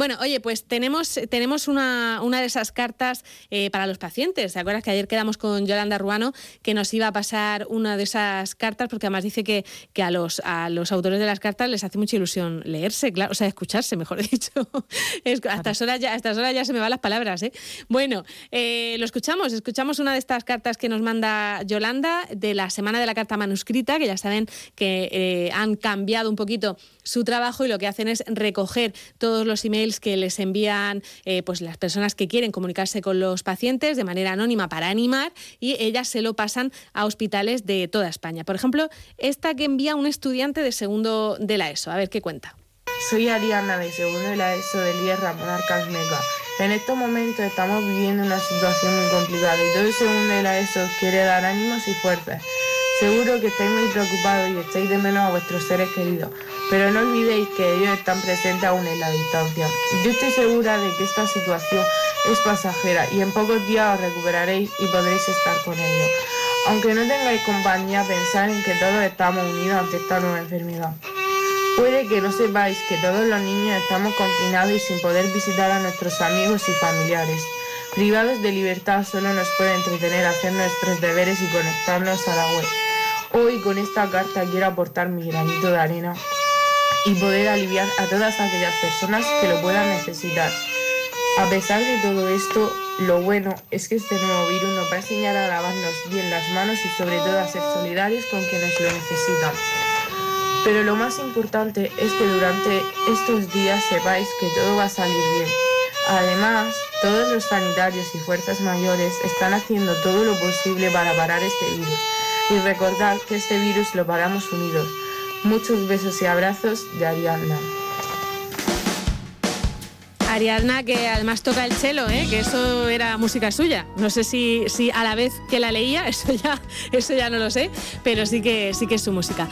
Bueno, oye, pues tenemos, tenemos una, una de esas cartas eh, para los pacientes. ¿Te acuerdas que ayer quedamos con Yolanda Ruano que nos iba a pasar una de esas cartas? Porque además dice que, que a, los, a los autores de las cartas les hace mucha ilusión leerse, claro, o sea, escucharse, mejor dicho. Es, a, estas horas ya, a estas horas ya se me van las palabras. ¿eh? Bueno, eh, lo escuchamos, escuchamos una de estas cartas que nos manda Yolanda de la Semana de la Carta Manuscrita, que ya saben que eh, han cambiado un poquito su trabajo y lo que hacen es recoger todos los emails que les envían eh, pues las personas que quieren comunicarse con los pacientes de manera anónima para animar y ellas se lo pasan a hospitales de toda España. Por ejemplo, esta que envía un estudiante de segundo de la ESO. A ver qué cuenta. Soy Ariana de segundo de la ESO del IES Ramón Arcasmega. En estos momentos estamos viviendo una situación muy complicada y todo el segundo de la ESO quiere dar ánimos y fuerzas. Seguro que estáis muy preocupados y echáis de menos a vuestros seres queridos, pero no olvidéis que ellos están presentes aún en la distancia. Yo estoy segura de que esta situación es pasajera y en pocos días os recuperaréis y podréis estar con ellos. Aunque no tengáis compañía, pensad en que todos estamos unidos ante esta nueva enfermedad. Puede que no sepáis que todos los niños estamos confinados y sin poder visitar a nuestros amigos y familiares. Privados de libertad solo nos puede entretener hacer nuestros deberes y conectarnos a la web. Hoy con esta carta quiero aportar mi granito de arena y poder aliviar a todas aquellas personas que lo puedan necesitar. A pesar de todo esto, lo bueno es que este nuevo virus nos va a enseñar a lavarnos bien las manos y sobre todo a ser solidarios con quienes lo necesitan. Pero lo más importante es que durante estos días sepáis que todo va a salir bien. Además, todos los sanitarios y fuerzas mayores están haciendo todo lo posible para parar este virus y recordar que este virus lo paramos unidos. Muchos besos y abrazos de Ariadna. Ariadna, que además toca el cello, ¿eh? que eso era música suya. No sé si, si a la vez que la leía, eso ya, eso ya no lo sé, pero sí que, sí que es su música.